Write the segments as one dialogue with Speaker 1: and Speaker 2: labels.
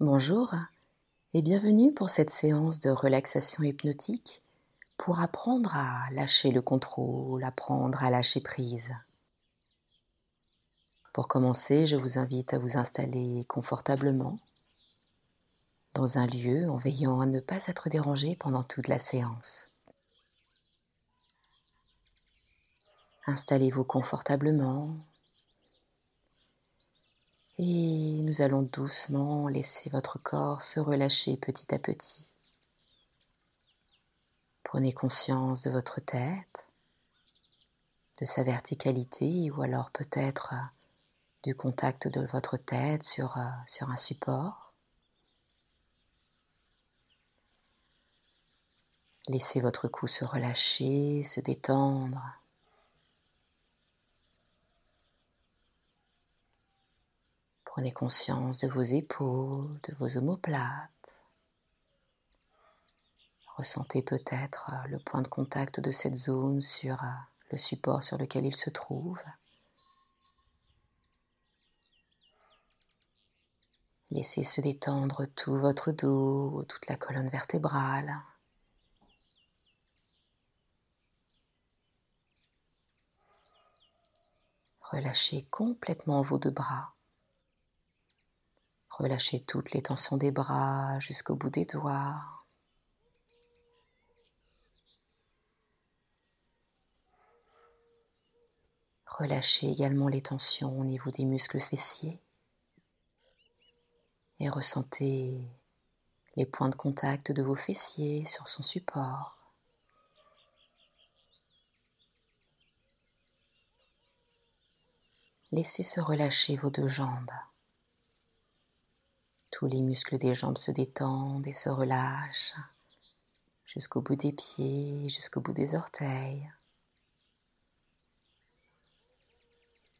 Speaker 1: Bonjour et bienvenue pour cette séance de relaxation hypnotique pour apprendre à lâcher le contrôle, apprendre à lâcher prise. Pour commencer, je vous invite à vous installer confortablement dans un lieu en veillant à ne pas être dérangé pendant toute la séance. Installez-vous confortablement et nous allons doucement laisser votre corps se relâcher petit à petit. Prenez conscience de votre tête, de sa verticalité ou alors peut-être du contact de votre tête sur, euh, sur un support. Laissez votre cou se relâcher, se détendre. Prenez conscience de vos épaules, de vos omoplates. Ressentez peut-être euh, le point de contact de cette zone sur euh, le support sur lequel il se trouve. Laissez se détendre tout votre dos, toute la colonne vertébrale. Relâchez complètement vos deux bras. Relâchez toutes les tensions des bras jusqu'au bout des doigts. Relâchez également les tensions au niveau des muscles fessiers et ressentez les points de contact de vos fessiers sur son support. Laissez se relâcher vos deux jambes. Tous les muscles des jambes se détendent et se relâchent jusqu'au bout des pieds, jusqu'au bout des orteils.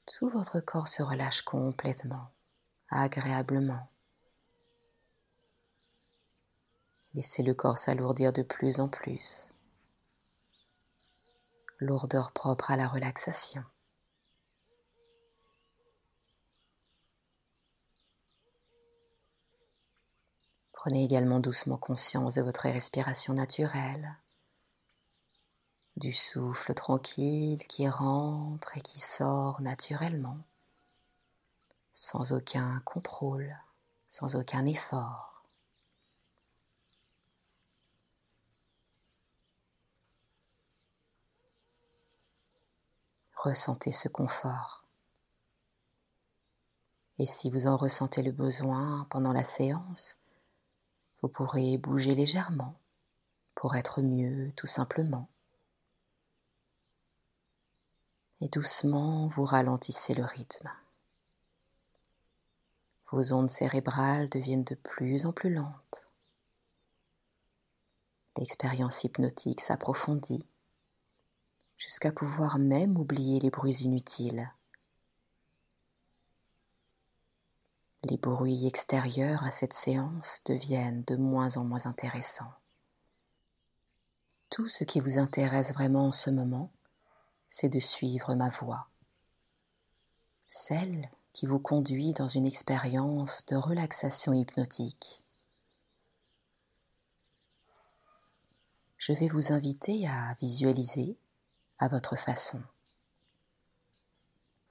Speaker 1: Tout votre corps se relâche complètement, agréablement. Laissez le corps s'alourdir de plus en plus. Lourdeur propre à la relaxation. Prenez également doucement conscience de votre respiration naturelle, du souffle tranquille qui rentre et qui sort naturellement, sans aucun contrôle, sans aucun effort. Ressentez ce confort. Et si vous en ressentez le besoin pendant la séance, vous pourrez bouger légèrement pour être mieux tout simplement. Et doucement, vous ralentissez le rythme. Vos ondes cérébrales deviennent de plus en plus lentes. L'expérience hypnotique s'approfondit jusqu'à pouvoir même oublier les bruits inutiles les bruits extérieurs à cette séance deviennent de moins en moins intéressants. Tout ce qui vous intéresse vraiment en ce moment, c'est de suivre ma voix, celle qui vous conduit dans une expérience de relaxation hypnotique. Je vais vous inviter à visualiser à votre façon.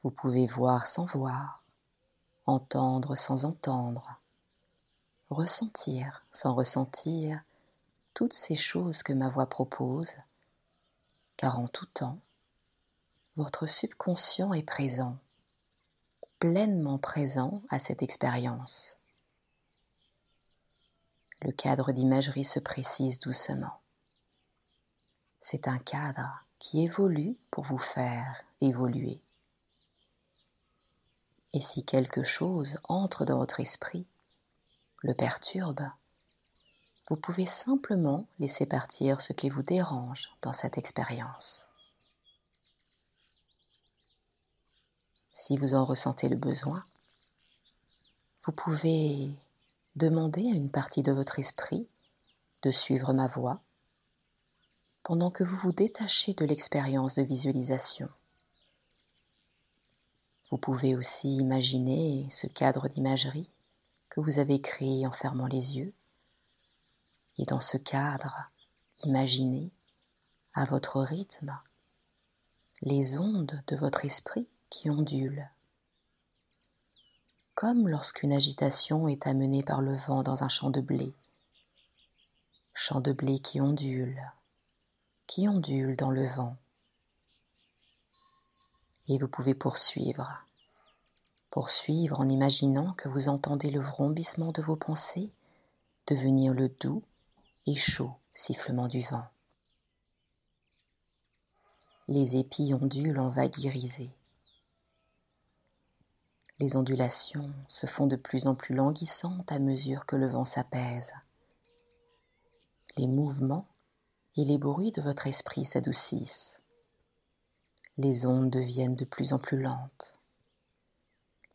Speaker 1: Vous pouvez voir sans voir, entendre sans entendre, ressentir sans ressentir toutes ces choses que ma voix propose, car en tout temps, votre subconscient est présent, pleinement présent à cette expérience. Le cadre d'imagerie se précise doucement. C'est un cadre qui évolue pour vous faire évoluer. Et si quelque chose entre dans votre esprit, le perturbe, vous pouvez simplement laisser partir ce qui vous dérange dans cette expérience. Si vous en ressentez le besoin, vous pouvez demander à une partie de votre esprit de suivre ma voix pendant que vous vous détachez de l'expérience de visualisation. Vous pouvez aussi imaginer ce cadre d'imagerie que vous avez créé en fermant les yeux. Et dans ce cadre, imaginez, à votre rythme, les ondes de votre esprit qui ondulent. Comme lorsqu'une agitation est amenée par le vent dans un champ de blé. Champ de blé qui ondule, qui ondule dans le vent. Et vous pouvez poursuivre poursuivre en imaginant que vous entendez le vrombissement de vos pensées devenir le doux et chaud sifflement du vent. Les épis ondulent en vagues irisées. Les ondulations se font de plus en plus languissantes à mesure que le vent s'apaise. Les mouvements et les bruits de votre esprit s'adoucissent. Les ondes deviennent de plus en plus lentes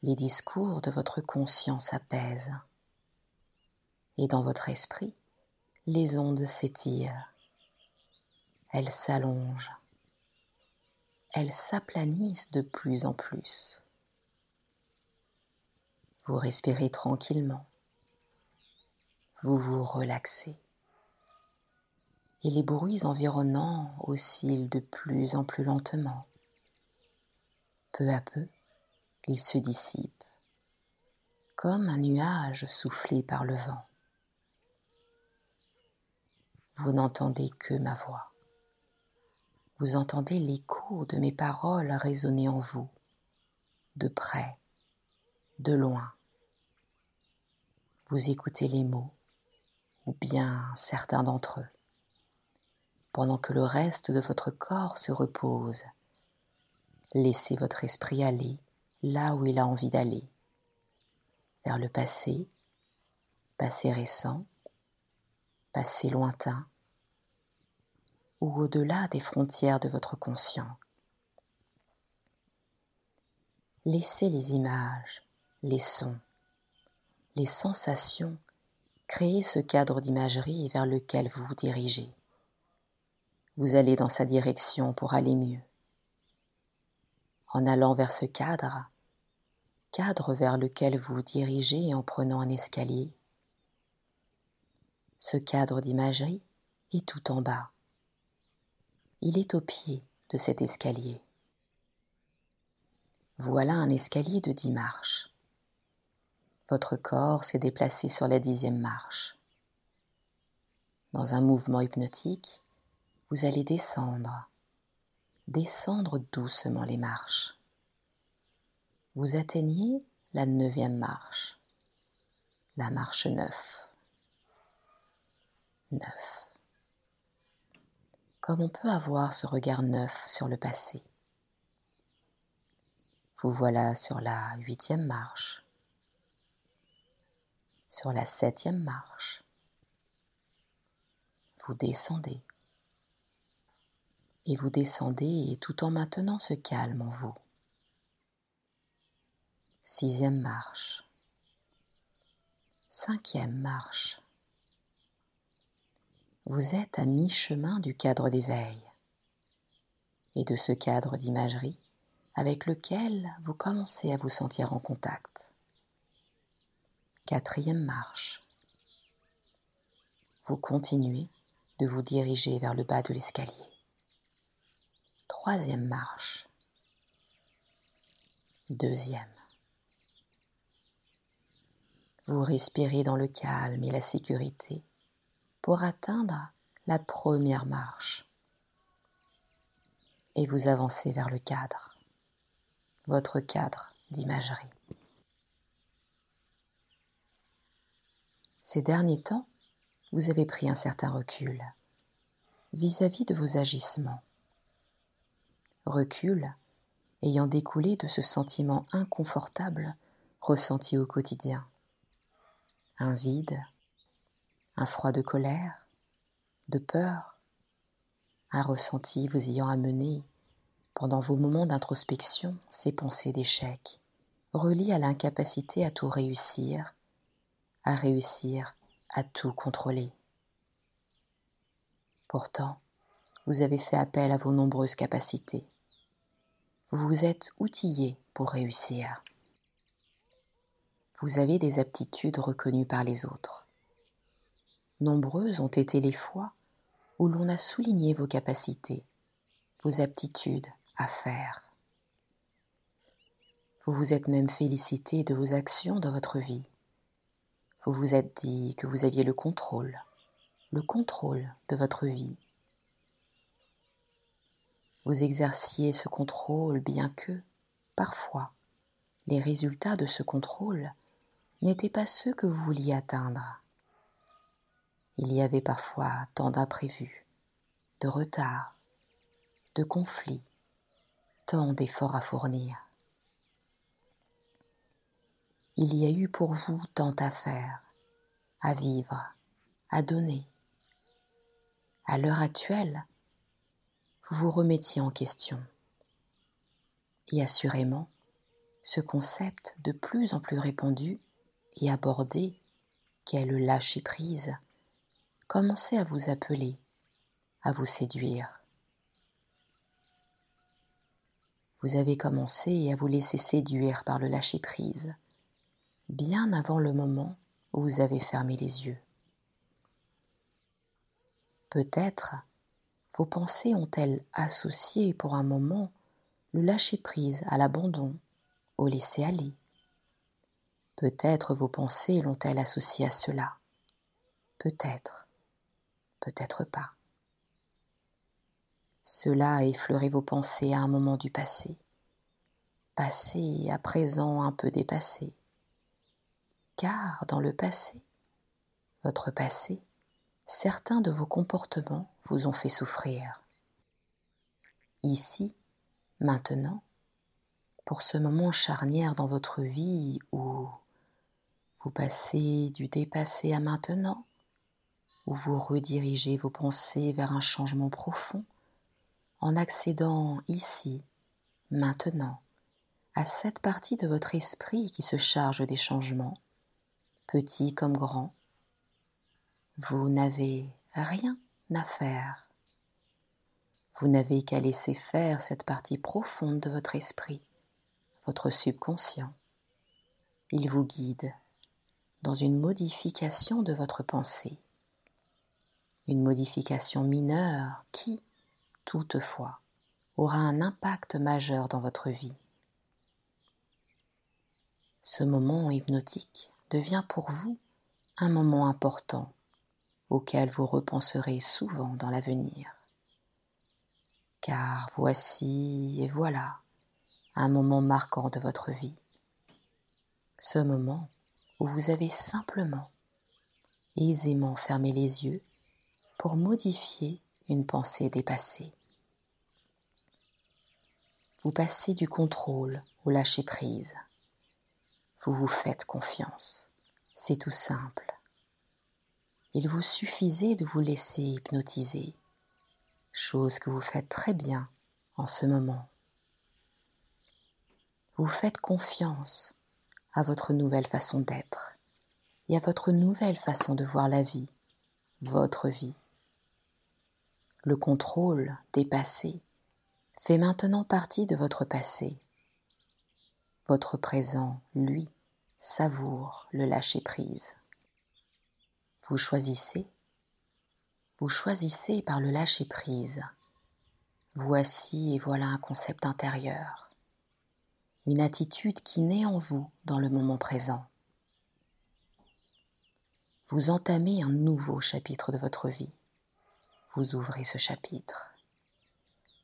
Speaker 1: les discours de votre conscience apaisent. Et dans votre esprit, les ondes s'étirent, elles s'allongent, elles s'aplanissent de plus en plus. Vous respirez tranquillement, vous vous relaxez, et les bruits environnants oscillent de plus en plus lentement. Peu à peu, il se dissipe, comme un nuage soufflé par le vent. Vous n'entendez que ma voix. Vous entendez l'écho de mes paroles résonner en vous, de près, de loin. Vous écoutez les mots, ou bien certains d'entre eux, pendant que le reste de votre corps se repose. Laissez votre esprit aller là où il a envie d'aller, vers le passé, passé récent, passé lointain, ou au-delà des frontières de votre conscient. Laissez les images, les sons, les sensations créer ce cadre d'imagerie vers lequel vous vous dirigez. Vous allez dans sa direction pour aller mieux. En allant vers ce cadre, cadre vers lequel vous dirigez en prenant un escalier. Ce cadre d'imagerie est tout en bas. Il est au pied de cet escalier. Voilà un escalier de dix marches. Votre corps s'est déplacé sur la dixième marche. Dans un mouvement hypnotique, vous allez descendre, descendre doucement les marches vous atteignez la neuvième marche, la marche neuf. Neuf. Comme on peut avoir ce regard neuf sur le passé. Vous voilà sur la huitième marche, sur la septième marche. Vous descendez et vous descendez tout en maintenant ce calme en vous. Sixième marche. Cinquième marche. Vous êtes à mi-chemin du cadre d'éveil et de ce cadre d'imagerie avec lequel vous commencez à vous sentir en contact. Quatrième marche. Vous continuez de vous diriger vers le bas de l'escalier. Troisième marche. Deuxième. Vous respirez dans le calme et la sécurité pour atteindre la première marche. Et vous avancez vers le cadre, votre cadre d'imagerie. Ces derniers temps, vous avez pris un certain recul vis-à-vis de vos agissements. Recul ayant découlé de ce sentiment inconfortable ressenti au quotidien un vide, un froid de colère, de peur, un ressenti vous ayant amené, pendant vos moments d'introspection, ces pensées d'échec, reliées à l'incapacité à tout réussir, à réussir à tout contrôler. Pourtant, vous avez fait appel à vos nombreuses capacités. Vous êtes outillé pour réussir. vous avez des aptitudes reconnues par les autres. Nombreuses ont été les fois où l'on a souligné vos capacités, vos aptitudes à faire. Vous vous êtes même félicité de vos actions dans votre vie. Vous vous êtes dit que vous aviez le contrôle, le contrôle de votre vie. Vous exerciez ce contrôle bien que, parfois, les résultats de ce contrôle n'étaient pas ceux que vous vouliez atteindre. Il y avait parfois tant d'imprévus, de retards, de conflits, tant d'efforts à fournir. Il y a eu pour vous tant à faire, à vivre, à donner. À l'heure actuelle, vous remettiez en question. Et assurément, ce concept de plus en plus répandu et abordé qu'est le lâcher-prise commençait à vous appeler, à vous séduire. Vous avez commencé à vous laisser séduire par le lâcher-prise, bien avant le moment où vous avez fermé les yeux. Peut-être vos pensées ont-elles associé pour un moment le lâcher-prise à l'abandon, au laisser-aller. Peut-être vos pensées l'ont-elles associé à cela? Peut-être, peut-être pas. Cela a effleuré vos pensées à un moment du passé, passé à présent un peu dépassé, car dans le passé, votre passé, certains de vos comportements vous ont fait souffrir. Ici, maintenant, pour ce moment charnière dans votre vie où vous passez du dépassé à maintenant, où vous redirigez vos pensées vers un changement profond, en accédant ici, maintenant, à cette partie de votre esprit qui se charge des changements, petits comme grands, vous n'avez rien à faire. Vous n'avez qu'à laisser faire cette partie profonde de votre esprit, votre subconscient. Il vous guide dans une modification de votre pensée, une modification mineure qui, toutefois, aura un impact majeur dans votre vie. Ce moment hypnotique devient pour vous un moment important auquel vous repenserez souvent dans l'avenir. Car voici et voilà un moment marquant de votre vie. Ce moment où vous avez simplement, aisément fermé les yeux pour modifier une pensée dépassée. Vous passez du contrôle au lâcher-prise. Vous vous faites confiance. C'est tout simple il vous suffisait de vous laisser hypnotiser, chose que vous faites très bien en ce moment. Vous faites confiance à votre nouvelle façon d'être et à votre nouvelle façon de voir la vie, votre vie. Le contrôle des passés fait maintenant partie de votre passé. Votre présent, lui, savoure le lâcher-prise. Vous choisissez. Vous choisissez par le lâcher-prise. Voici et voilà un concept intérieur, une attitude qui naît en vous dans le moment présent. Vous entamez un nouveau chapitre de votre vie. Vous ouvrez ce chapitre.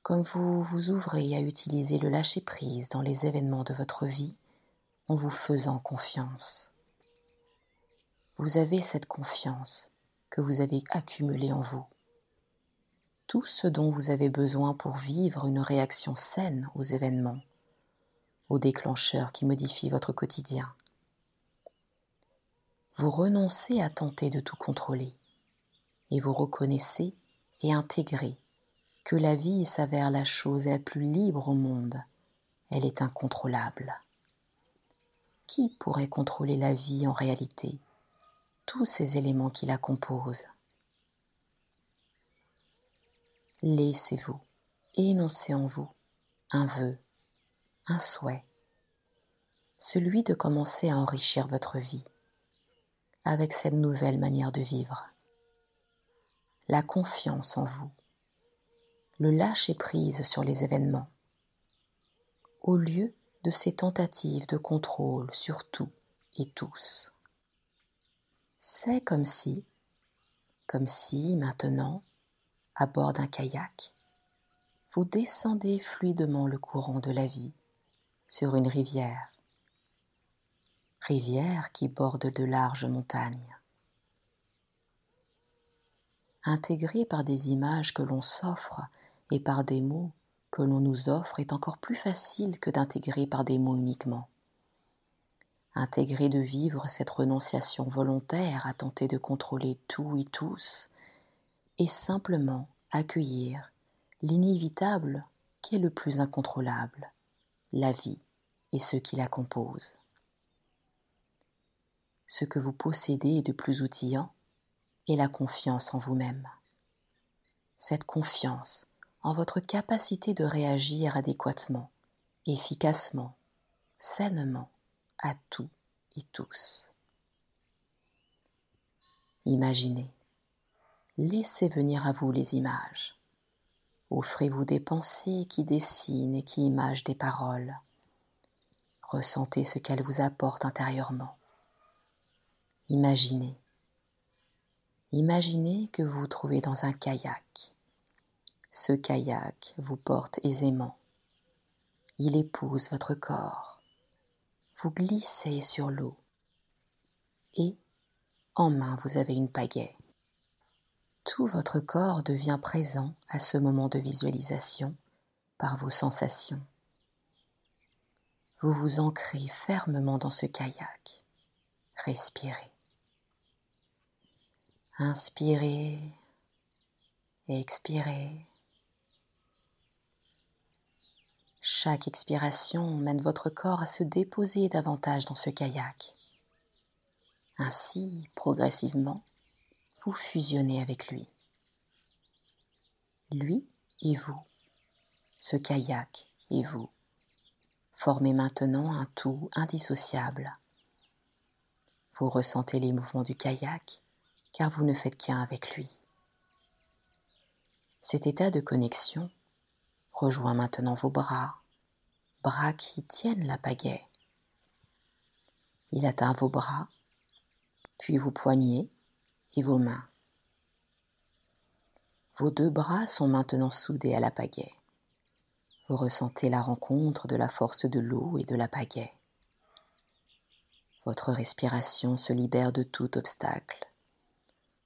Speaker 1: Comme vous vous ouvrez à utiliser le lâcher-prise dans les événements de votre vie en vous faisant confiance vous avez cette confiance que vous avez accumulée en vous. Tout ce dont vous avez besoin pour vivre une réaction saine aux événements, aux déclencheurs qui modifient votre quotidien. Vous renoncez à tenter de tout contrôler et vous reconnaissez et intégrez que la vie s'avère la chose la plus libre au monde. Elle est incontrôlable. Qui pourrait contrôler la vie en réalité? Tous ces éléments qui la composent. Laissez-vous énoncer en vous un vœu, un souhait. celui de commencer à enrichir votre vie avec cette nouvelle manière de vivre. La confiance en vous, le lâcher-prise sur les événements, au lieu de ces tentatives de contrôle sur tout et tous. C'est comme si, comme si maintenant, à bord d'un kayak, vous descendez fluidement le courant de la vie sur une rivière, rivière qui borde de larges montagnes. Intégrée par des images que l'on s'offre et par des mots que l'on nous offre est encore plus facile que d'intégrer par des mots uniquement. Intégrer de vivre cette renonciation volontaire à tenter de contrôler tout et tous, et simplement accueillir l'inévitable qui est le plus incontrôlable, la vie et ce qui la compose. Ce que vous possédez de plus outillant est la confiance en vous-même. Cette confiance en votre capacité de réagir adéquatement, efficacement, sainement à tout et tous. Imaginez, laissez venir à vous les images. Offrez-vous des pensées qui dessinent et qui imagent des paroles. Ressentez ce qu'elles vous apportent intérieurement. Imaginez. Imaginez que vous vous trouvez dans un kayak ce kayak vous porte aisément. Il épouse votre corps. Vous glissez sur l'eau. Et en main vous avez une pagaie. Tout votre corps devient présent à ce moment de visualisation par vos sensations. Vous vous ancrez fermement dans ce kayak. Respirez. Inspirez. Expirez. Chaque expiration mène votre corps à se déposer davantage dans ce kayak. Ainsi, progressivement, vous fusionnez avec lui. Lui et vous, ce kayak et vous, formez maintenant un tout indissociable. Vous ressentez les mouvements du kayak car vous ne faites qu'un avec lui. Cet état de connexion rejoint maintenant vos bras, bras qui tiennent la pagaie. Il atteint vos bras, puis vos poignets et vos mains. Vos deux bras sont maintenant soudés à la pagaie. Vous ressentez la rencontre de la force de l'eau et de la pagaie. Votre respiration se libère de tout obstacle.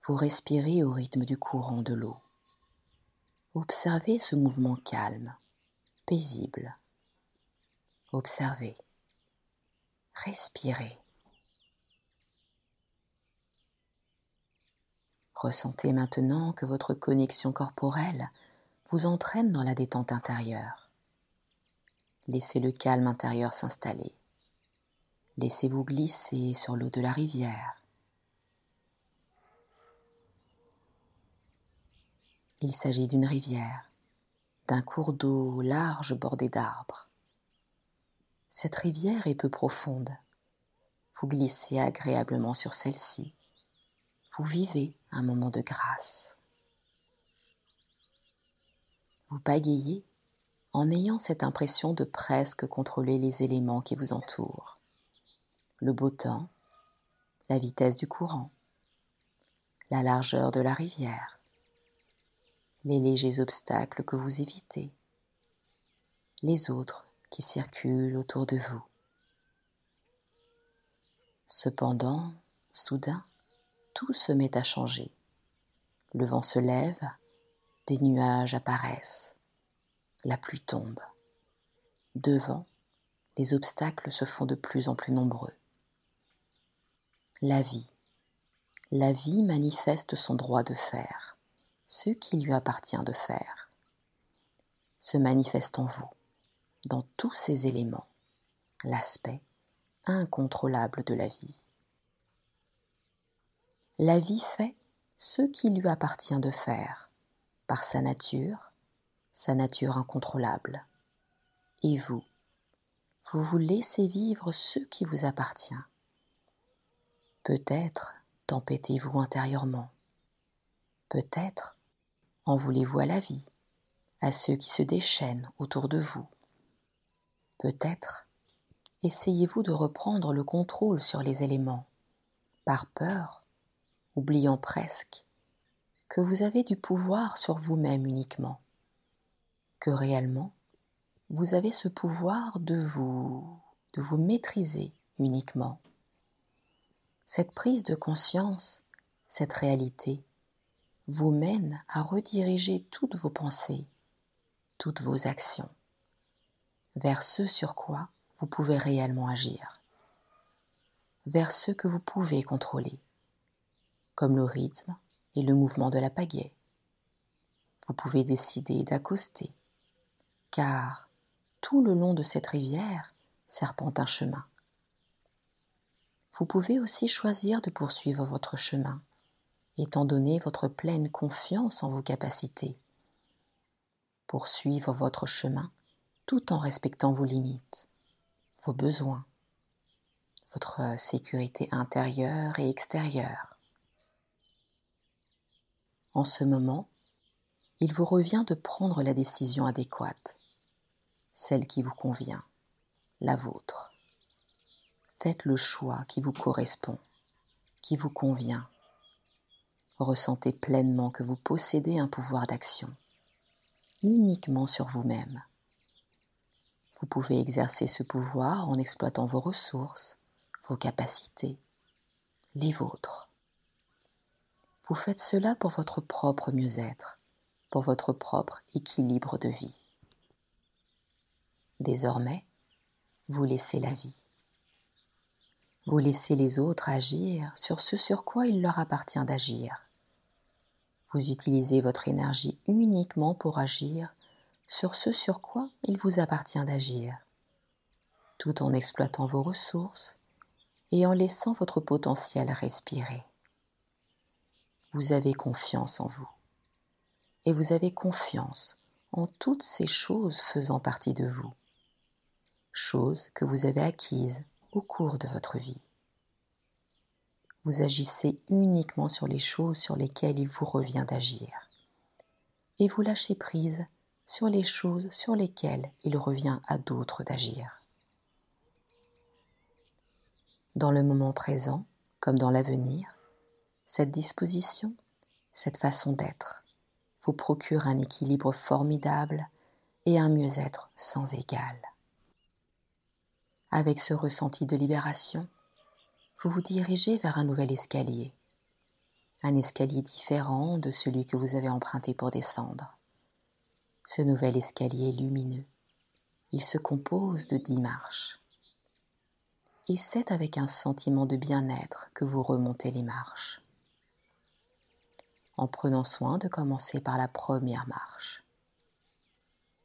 Speaker 1: Vous respirez au rythme du courant de l'eau. Observez ce mouvement calme, paisible. Observez. Respirez. Ressentez maintenant que votre connexion corporelle vous entraîne dans la détente intérieure. Laissez le calme intérieur s'installer. Laissez-vous glisser sur l'eau de la rivière. Il s'agit d'une rivière, d'un cours d'eau large bordé d'arbres. Cette rivière est peu profonde. Vous glissez agréablement sur celle-ci. Vous vivez un moment de grâce. Vous pagayez en ayant cette impression de presque contrôler les éléments qui vous entourent. Le beau temps, la vitesse du courant, la largeur de la rivière, les légers obstacles que vous évitez, les autres qui circulent autour de vous. Cependant, soudain, tout se met à changer. Le vent se lève, des nuages apparaissent, la pluie tombe. Devant, les obstacles se font de plus en plus nombreux. La vie. La vie manifeste son droit de faire ce qui lui appartient de faire, se manifeste en vous, dans tous ces éléments, l'aspect incontrôlable de la vie. La vie fait ce qui lui appartient de faire, par sa nature, sa nature incontrôlable. Et vous, vous vous laissez vivre ce qui vous appartient. Peut-être tempêtez-vous intérieurement. Peut-être en voulez-vous à la vie, à ceux qui se déchaînent autour de vous. Peut-être. Essayez-vous de reprendre le contrôle sur les éléments, par peur, oubliant presque que vous avez du pouvoir sur vous-même uniquement, que réellement vous avez ce pouvoir de vous, de vous maîtriser uniquement. Cette prise de conscience, cette réalité, vous mène à rediriger toutes vos pensées, toutes vos actions, vers ce sur quoi vous pouvez réellement agir, vers ce que vous pouvez contrôler, comme le rythme et le mouvement de la pagaie. Vous pouvez décider d'accoster, car tout le long de cette rivière serpente un chemin. Vous pouvez aussi choisir de poursuivre votre chemin, étant donné votre pleine confiance en vos capacités. Poursuivre votre chemin tout en respectant vos limites, vos besoins, votre sécurité intérieure et extérieure. En ce moment, il vous revient de prendre la décision adéquate celle qui vous convient, la vôtre. Faites le choix qui vous correspond, qui vous convient. Ressentez pleinement que vous possédez un pouvoir d'action, uniquement sur vous-même. Vous pouvez exercer ce pouvoir en exploitant vos ressources, vos capacités, les vôtres. Vous faites cela pour votre propre mieux-être, pour votre propre équilibre de vie. Désormais, vous laissez la vie. Vous laissez les autres agir sur ce sur quoi il leur appartient d'agir. Vous utilisez votre énergie uniquement pour agir sur ce sur quoi il vous appartient d'agir, tout en exploitant vos ressources et en laissant votre potentiel respirer. Vous avez confiance en vous et vous avez confiance en toutes ces choses faisant partie de vous choses que vous avez acquises au cours de votre vie. Vous agissez uniquement sur les choses sur lesquelles il vous revient d'agir. Et vous lâchez prise sur les choses sur lesquelles il revient à d'autres d'agir. Dans le moment présent, comme dans l'avenir, cette disposition, cette façon d'être, vous procure un équilibre formidable et un mieux-être sans égal. Avec ce ressenti de libération, vous vous dirigez vers un nouvel escalier, un escalier différent de celui que vous avez emprunté pour descendre. Ce nouvel escalier lumineux. Il se compose de dix marches. Et c'est avec un sentiment de bien-être que vous remontez les marches, en prenant soin de commencer par la première marche.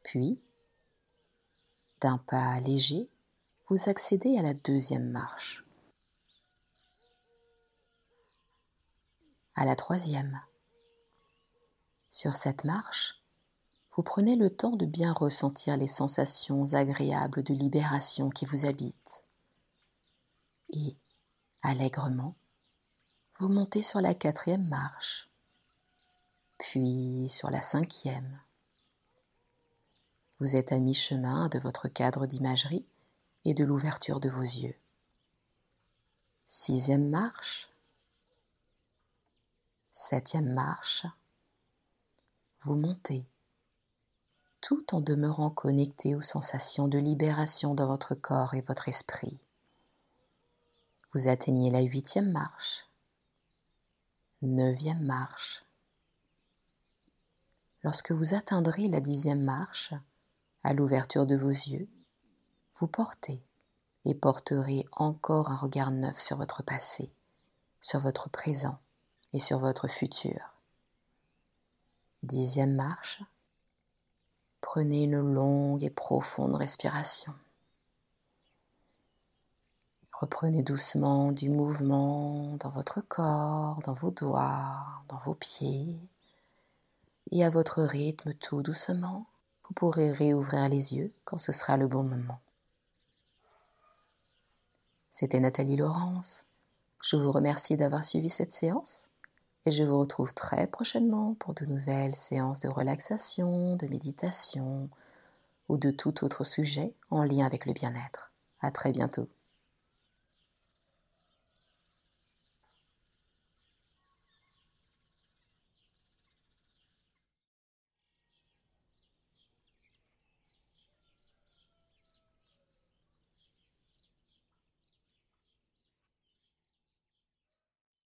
Speaker 1: Puis, d'un pas léger, vous accédez à la deuxième marche, à la troisième. Sur cette marche, vous prenez le temps de bien ressentir les sensations agréables de libération qui vous habitent. Et, allègrement, vous montez sur la quatrième marche, puis sur la cinquième. Vous êtes à mi-chemin de votre cadre d'imagerie et de l'ouverture de vos yeux. Sixième marche. Septième marche. Vous montez, tout en demeurant connecté aux sensations de libération dans votre corps et votre esprit. Vous atteignez la huitième marche. Neuvième marche. Lorsque vous atteindrez la dixième marche, à l'ouverture de vos yeux, vous portez et porterez encore un regard neuf sur votre passé, sur votre présent et sur votre futur. Dixième marche. Prenez une longue et profonde respiration. Reprenez doucement du mouvement dans votre corps, dans vos doigts, dans vos pieds. Et à votre rythme tout doucement, vous pourrez réouvrir les yeux quand ce sera le bon moment. C'était Nathalie Laurence. Je vous remercie d'avoir suivi cette séance et je vous retrouve très prochainement pour de nouvelles séances de relaxation, de méditation ou de tout autre sujet en lien avec le bien-être. À très bientôt.